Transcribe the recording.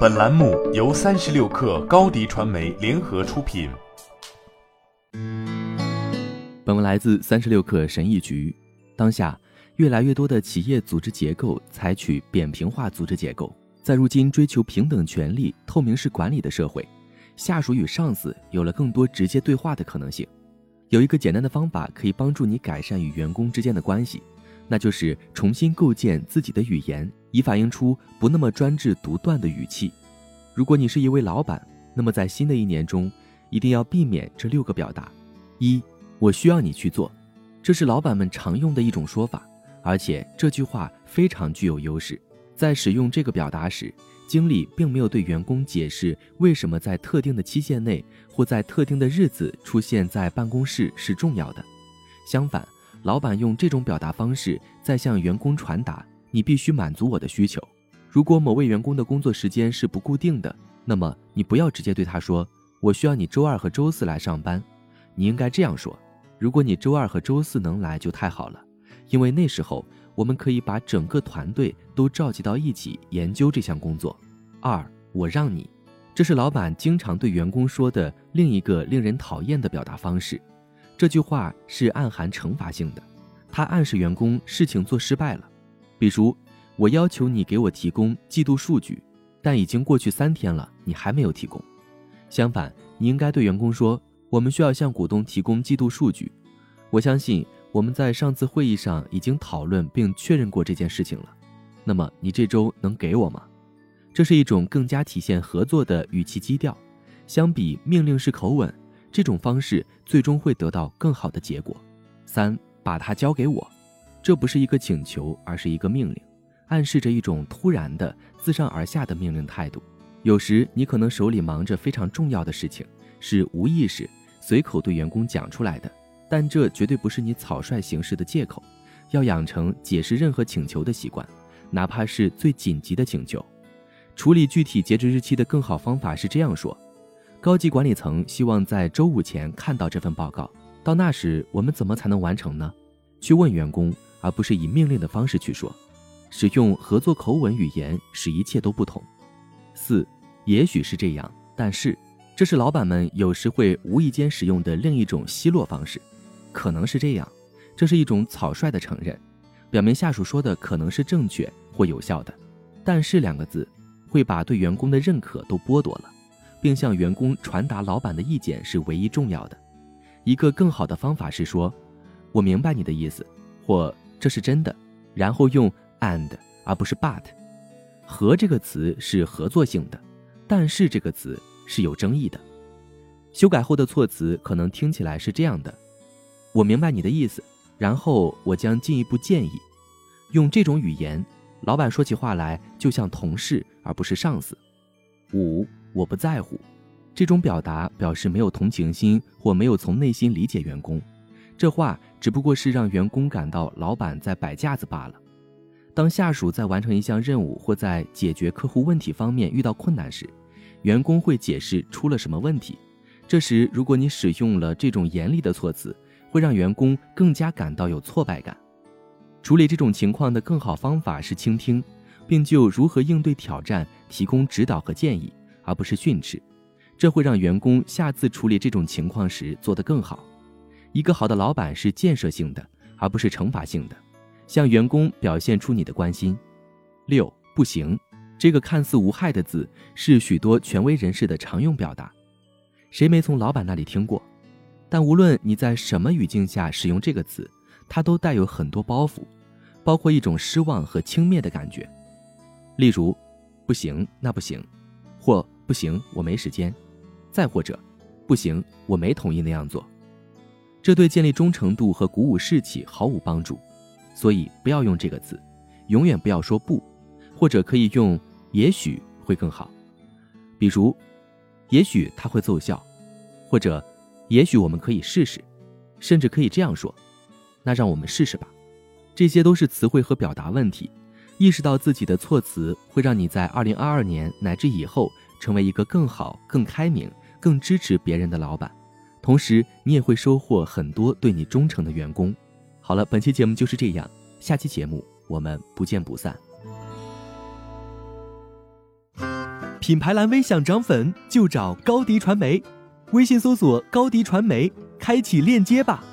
本栏目由三十六氪高低传媒联合出品。本文来自三十六氪神译局。当下，越来越多的企业组织结构采取扁平化组织结构。在如今追求平等权利、透明式管理的社会，下属与上司有了更多直接对话的可能性。有一个简单的方法可以帮助你改善与员工之间的关系，那就是重新构建自己的语言，以反映出不那么专制独断的语气。如果你是一位老板，那么在新的一年中，一定要避免这六个表达：一，我需要你去做，这是老板们常用的一种说法，而且这句话非常具有优势。在使用这个表达时，经理并没有对员工解释为什么在特定的期限内或在特定的日子出现在办公室是重要的。相反，老板用这种表达方式在向员工传达：你必须满足我的需求。如果某位员工的工作时间是不固定的，那么你不要直接对他说：“我需要你周二和周四来上班。”你应该这样说：“如果你周二和周四能来就太好了，因为那时候。”我们可以把整个团队都召集到一起研究这项工作。二，我让你，这是老板经常对员工说的另一个令人讨厌的表达方式。这句话是暗含惩罚性的，它暗示员工事情做失败了。比如，我要求你给我提供季度数据，但已经过去三天了，你还没有提供。相反，你应该对员工说，我们需要向股东提供季度数据。我相信。我们在上次会议上已经讨论并确认过这件事情了，那么你这周能给我吗？这是一种更加体现合作的语气基调，相比命令式口吻，这种方式最终会得到更好的结果。三，把它交给我，这不是一个请求，而是一个命令，暗示着一种突然的、自上而下的命令态度。有时你可能手里忙着非常重要的事情，是无意识、随口对员工讲出来的。但这绝对不是你草率行事的借口，要养成解释任何请求的习惯，哪怕是最紧急的请求。处理具体截止日期的更好方法是这样说：高级管理层希望在周五前看到这份报告，到那时我们怎么才能完成呢？去问员工，而不是以命令的方式去说。使用合作口吻语言，使一切都不同。四，也许是这样，但是这是老板们有时会无意间使用的另一种奚落方式。可能是这样，这是一种草率的承认，表明下属说的可能是正确或有效的。但是两个字会把对员工的认可都剥夺了，并向员工传达老板的意见是唯一重要的。一个更好的方法是说：“我明白你的意思”或“这是真的”，然后用 “and” 而不是 “but”。和这个词是合作性的，但是这个词是有争议的。修改后的措辞可能听起来是这样的。我明白你的意思，然后我将进一步建议，用这种语言，老板说起话来就像同事而不是上司。五，我不在乎，这种表达表示没有同情心或没有从内心理解员工，这话只不过是让员工感到老板在摆架子罢了。当下属在完成一项任务或在解决客户问题方面遇到困难时，员工会解释出了什么问题，这时如果你使用了这种严厉的措辞。会让员工更加感到有挫败感。处理这种情况的更好方法是倾听，并就如何应对挑战提供指导和建议，而不是训斥。这会让员工下次处理这种情况时做得更好。一个好的老板是建设性的，而不是惩罚性的，向员工表现出你的关心。六不行，这个看似无害的字是许多权威人士的常用表达。谁没从老板那里听过？但无论你在什么语境下使用这个词，它都带有很多包袱，包括一种失望和轻蔑的感觉。例如，不行，那不行，或不行，我没时间，再或者，不行，我没同意那样做。这对建立忠诚度和鼓舞士气毫无帮助，所以不要用这个词，永远不要说不，或者可以用也许会更好，比如，也许它会奏效，或者。也许我们可以试试，甚至可以这样说：“那让我们试试吧。”这些都是词汇和表达问题。意识到自己的措辞会让你在2022年乃至以后成为一个更好、更开明、更支持别人的老板，同时你也会收获很多对你忠诚的员工。好了，本期节目就是这样，下期节目我们不见不散。品牌蓝 V 想涨粉就找高迪传媒，微信搜索高迪传媒，开启链接吧。